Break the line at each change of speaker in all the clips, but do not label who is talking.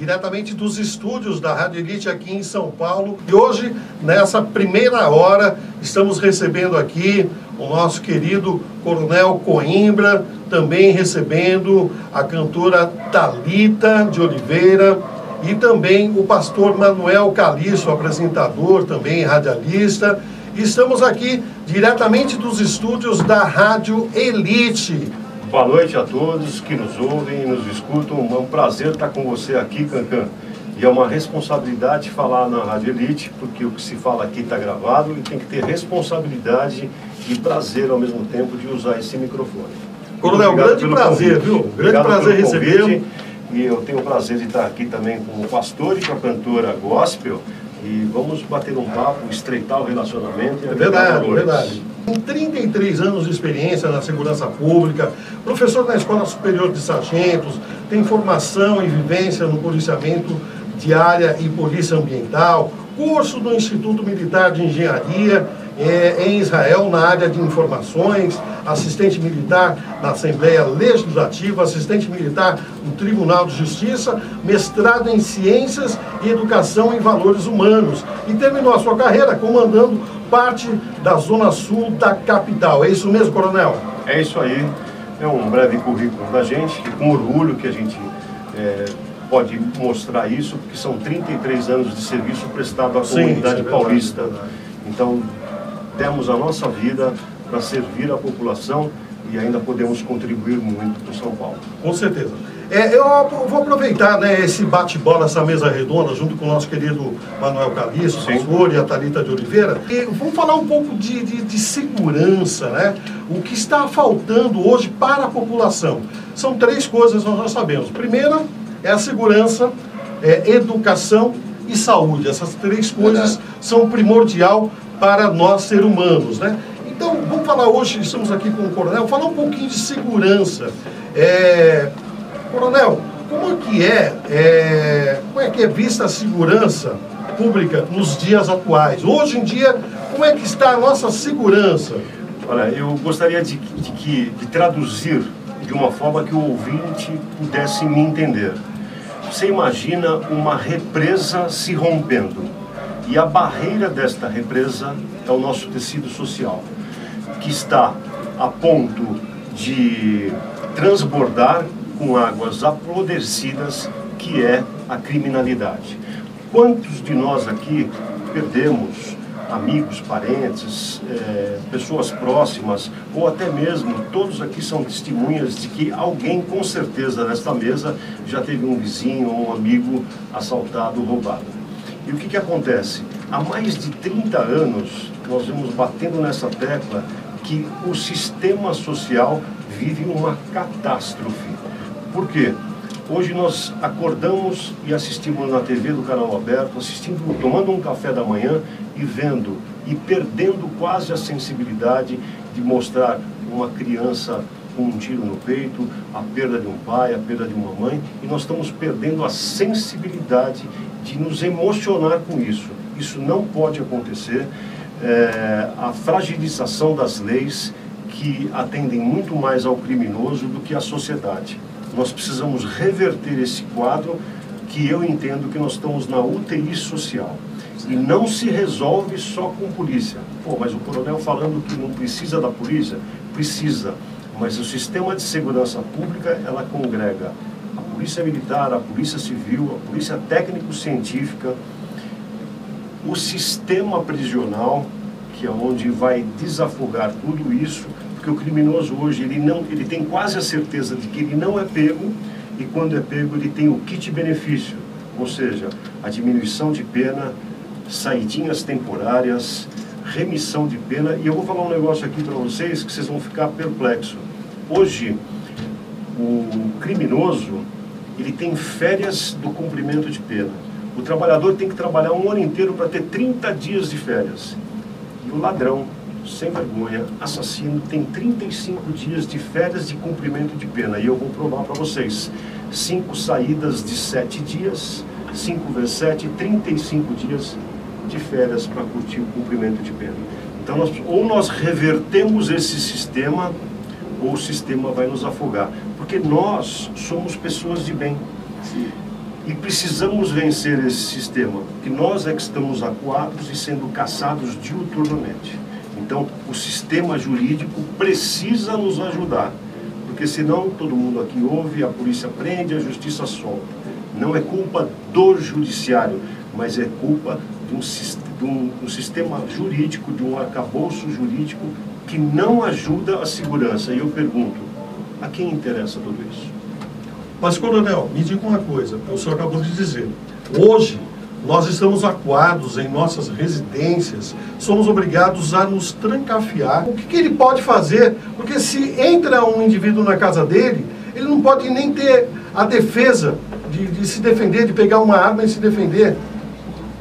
diretamente dos estúdios da Rádio Elite aqui em São Paulo. E hoje, nessa primeira hora, estamos recebendo aqui o nosso querido Coronel Coimbra, também recebendo a cantora Talita de Oliveira e também o pastor Manuel Calixto, apresentador, também radialista. Estamos aqui diretamente dos estúdios da Rádio Elite.
Boa noite a todos que nos ouvem e nos escutam. É um prazer estar com você aqui, Cancan. E é uma responsabilidade falar na Rádio Elite, porque o que se fala aqui está gravado e tem que ter responsabilidade e prazer ao mesmo tempo de usar esse microfone.
Coronel, grande prazer, convite. viu? Grande Obrigado prazer recebê-lo.
E eu tenho o prazer de estar aqui também com o pastor e com a cantora gospel. E vamos bater um papo, estreitar o relacionamento.
É verdade, é verdade. Com 33 anos de experiência na segurança pública, professor na Escola Superior de Sargentos, tem formação e vivência no policiamento de área e polícia ambiental, curso do Instituto Militar de Engenharia é, em Israel na área de informações, assistente militar na Assembleia Legislativa, assistente militar no Tribunal de Justiça, mestrado em Ciências e Educação em Valores Humanos e terminou a sua carreira comandando parte da Zona Sul da capital. É isso mesmo, coronel?
É isso aí. É um breve currículo da gente, com orgulho que a gente é, pode mostrar isso, porque são 33 anos de serviço prestado à Sim, comunidade é paulista. Então, temos a nossa vida para servir a população e ainda podemos contribuir muito para o São Paulo.
Com certeza. É, eu vou aproveitar né, esse bate-bola, essa mesa redonda, junto com o nosso querido Manuel Calixto, pastor, e a Thalita de Oliveira. E vamos falar um pouco de, de, de, segurança, né? O que está faltando hoje para a população. São três coisas nós já sabemos. Primeira é a segurança, é educação e saúde. Essas três coisas são primordial para nós, seres humanos, né? Então, vamos falar hoje, estamos aqui com o Coronel, falar um pouquinho de segurança. É, coronel, como é que é, é, como é que é vista a segurança pública nos dias atuais? Hoje em dia, como é que está a nossa segurança?
Olha, eu gostaria de, de, de traduzir de uma forma que o ouvinte pudesse me entender. Você imagina uma represa se rompendo e a barreira desta represa é o nosso tecido social, que está a ponto de transbordar com águas apodrecidas, que é a criminalidade. Quantos de nós aqui perdemos amigos, parentes, é, pessoas próximas, ou até mesmo todos aqui são testemunhas de que alguém, com certeza, nesta mesa já teve um vizinho ou um amigo assaltado, roubado. E o que, que acontece? Há mais de 30 anos, nós vemos batendo nessa tecla que o sistema social vive uma catástrofe. Por quê? Hoje nós acordamos e assistimos na TV do canal aberto, assistindo, tomando um café da manhã e vendo e perdendo quase a sensibilidade de mostrar uma criança com um tiro no peito, a perda de um pai, a perda de uma mãe, e nós estamos perdendo a sensibilidade de nos emocionar com isso. Isso não pode acontecer. É, a fragilização das leis que atendem muito mais ao criminoso do que à sociedade. Nós precisamos reverter esse quadro que eu entendo que nós estamos na UTI social. E não se resolve só com polícia. Pô, mas o coronel falando que não precisa da polícia, precisa. Mas o sistema de segurança pública, ela congrega polícia militar, a polícia civil, a polícia técnico-científica, o sistema prisional, que é onde vai desafogar tudo isso, porque o criminoso hoje ele não, ele tem quase a certeza de que ele não é pego e quando é pego ele tem o kit benefício, ou seja, a diminuição de pena, saidinhas temporárias, remissão de pena. E eu vou falar um negócio aqui para vocês que vocês vão ficar perplexos. Hoje, o criminoso ele tem férias do cumprimento de pena. O trabalhador tem que trabalhar um ano inteiro para ter 30 dias de férias. E o ladrão, sem vergonha, assassino, tem 35 dias de férias de cumprimento de pena. E eu vou provar para vocês. Cinco saídas de sete dias, 5 vezes 7, 35 dias de férias para curtir o cumprimento de pena. Então, nós, ou nós revertemos esse sistema, ou o sistema vai nos afogar. Porque nós somos pessoas de bem. E precisamos vencer esse sistema, que nós é que estamos acuados e sendo caçados diuturnamente. Então, o sistema jurídico precisa nos ajudar, porque senão todo mundo aqui ouve, a polícia prende, a justiça solta. Não é culpa do judiciário, mas é culpa de um, de um, um sistema jurídico, de um arcabouço jurídico que não ajuda a segurança. E eu pergunto, a quem interessa tudo isso?
Mas, coronel, me diga uma coisa, o senhor acabou de dizer. Hoje, nós estamos acuados em nossas residências, somos obrigados a nos trancafiar. O que, que, ele pode fazer? Porque se entra um indivíduo na casa dele, ele não pode nem ter a defesa de, de se defender, de pegar uma arma e se defender.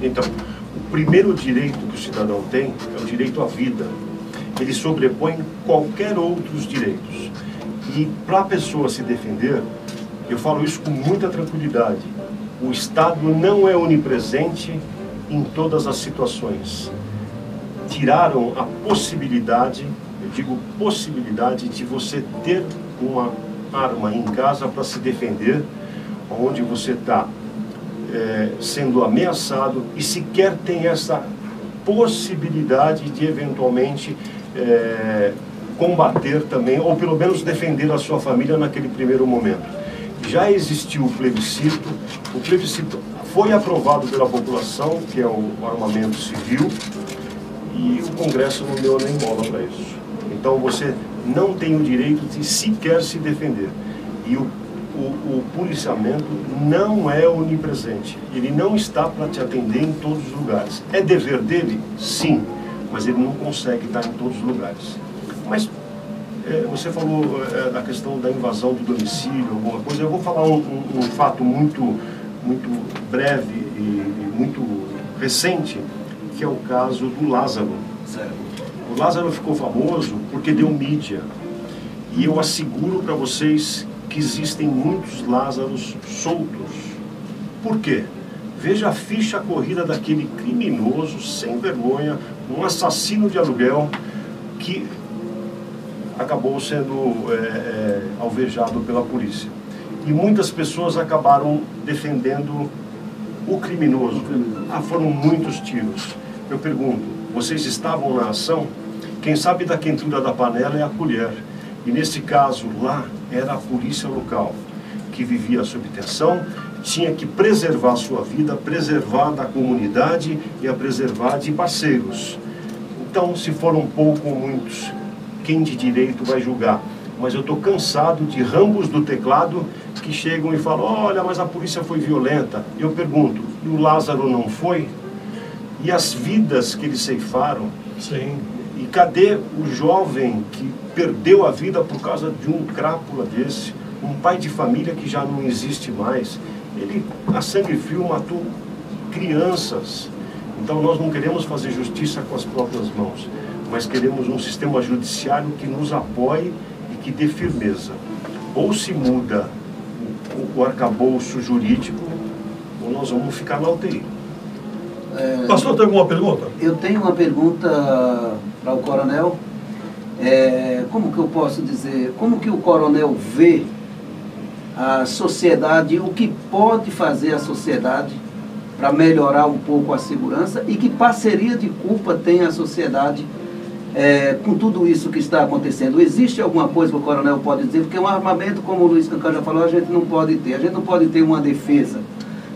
Então, primeiro direito que o cidadão tem é o direito à vida. Ele sobrepõe qualquer outros direitos. E para a pessoa se defender, eu falo isso com muita tranquilidade. O Estado não é onipresente em todas as situações. Tiraram a possibilidade, eu digo possibilidade, de você ter uma arma em casa para se defender, onde você está é, sendo ameaçado e sequer tem essa possibilidade de eventualmente é, combater também, ou pelo menos defender a sua família naquele primeiro momento já existiu o plebiscito, o plebiscito foi aprovado pela população, que é o armamento civil, e o Congresso não deu nem bola para isso. Então você não tem o direito de sequer se defender. E o, o, o policiamento não é onipresente. Ele não está para te atender em todos os lugares. É dever dele? Sim, mas ele não consegue estar em todos os lugares. Mas é, você falou é, da questão da invasão do domicílio, alguma coisa. Eu vou falar um, um, um fato muito, muito breve e, e, muito recente, que é o caso do Lázaro. Certo. O Lázaro ficou famoso porque deu mídia. E eu asseguro para vocês que existem muitos Lázaros soltos. Por quê? Veja a ficha corrida daquele criminoso sem vergonha, um assassino de aluguel que acabou sendo é, é, alvejado pela polícia. E muitas pessoas acabaram defendendo o criminoso. Ah, foram muitos tiros. Eu pergunto, vocês estavam na ação? Quem sabe da quentura da panela é a colher. E nesse caso lá, era a polícia local, que vivia sob tensão, tinha que preservar sua vida, preservar da comunidade e a preservar de parceiros. Então, se foram pouco ou muitos quem de direito vai julgar. Mas eu estou cansado de rambos do teclado que chegam e falam: olha, mas a polícia foi violenta. Eu pergunto: e o Lázaro não foi? E as vidas que eles ceifaram?
Sim.
E cadê o jovem que perdeu a vida por causa de um crápula desse? Um pai de família que já não existe mais. Ele, a sangue frio, matou crianças. Então nós não queremos fazer justiça com as próprias mãos mas queremos um sistema judiciário que nos apoie e que dê firmeza. Ou se muda o, o arcabouço jurídico, ou nós vamos ficar na UTI.
É, Pastor, tem alguma pergunta?
Eu tenho uma pergunta para o coronel. É, como que eu posso dizer, como que o coronel vê a sociedade, o que pode fazer a sociedade para melhorar um pouco a segurança e que parceria de culpa tem a sociedade é, com tudo isso que está acontecendo, existe alguma coisa que o coronel pode dizer? Porque um armamento, como o Luiz Cancar já falou, a gente não pode ter. A gente não pode ter uma defesa.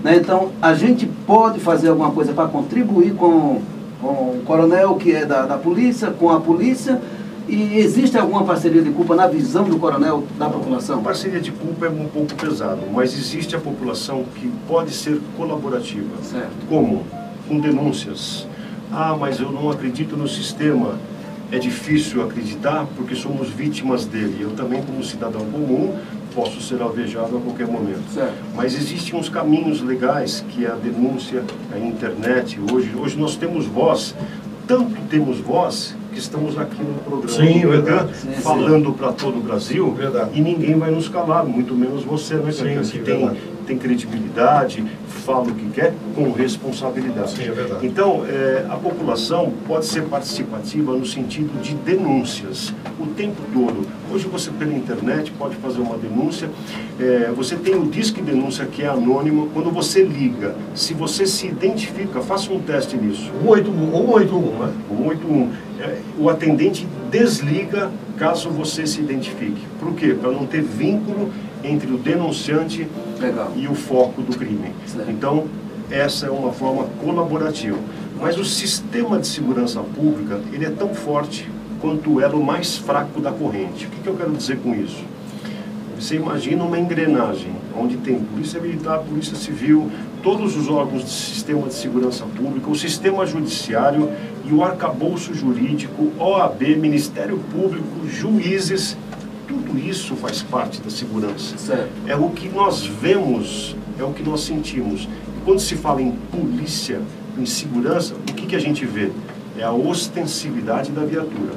Né? Então, a gente pode fazer alguma coisa para contribuir com, com o coronel que é da, da polícia, com a polícia, e existe alguma parceria de culpa na visão do coronel da população? A
parceria de culpa é um pouco pesado, mas existe a população que pode ser colaborativa.
Certo.
Como? Com denúncias. Ah, mas eu não acredito no sistema é difícil acreditar porque somos vítimas dele. Eu também, como cidadão comum, posso ser alvejado a qualquer momento.
Certo.
Mas existem uns caminhos legais, que é a denúncia, a internet. Hoje, hoje nós temos voz, tanto temos voz que estamos aqui no programa
sim, verdade. Sim,
falando para todo o Brasil
verdade.
e ninguém vai nos calar, muito menos você, né, sim,
que
tem, tem credibilidade, fala o que quer com responsabilidade.
Sim, é verdade.
Então, é, a população pode ser participativa no sentido de denúncias o tempo todo. Hoje você pela internet pode fazer uma denúncia, é, você tem o Disque Denúncia que é anônimo, quando você liga, se você se identifica, faça um teste nisso.
181, 181, né?
181. É, o atendente desliga caso você se identifique. Por quê? Para não ter vínculo entre o denunciante
Legal.
e o foco do crime.
Certo.
Então, essa é uma forma colaborativa. Mas o sistema de segurança pública, ele é tão forte quanto o elo mais fraco da corrente. O que, que eu quero dizer com isso? Você imagina uma engrenagem, onde tem polícia militar, polícia civil, todos os órgãos do sistema de segurança pública, o sistema judiciário e o arcabouço jurídico, OAB, Ministério Público, juízes, tudo isso faz parte da segurança.
Certo.
É o que nós vemos, é o que nós sentimos. E quando se fala em polícia, em segurança, o que, que a gente vê? É a ostensividade da viatura.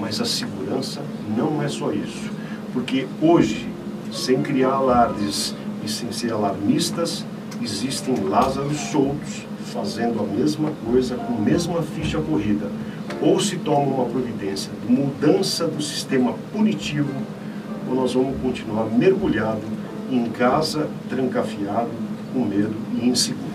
Mas a segurança não é só isso. Porque hoje, sem criar alardes e sem ser alarmistas, existem Lázaros soltos fazendo a mesma coisa com a mesma ficha corrida. Ou se toma uma providência de mudança do sistema punitivo, ou nós vamos continuar mergulhado em casa, trancafiado, com medo e inseguro.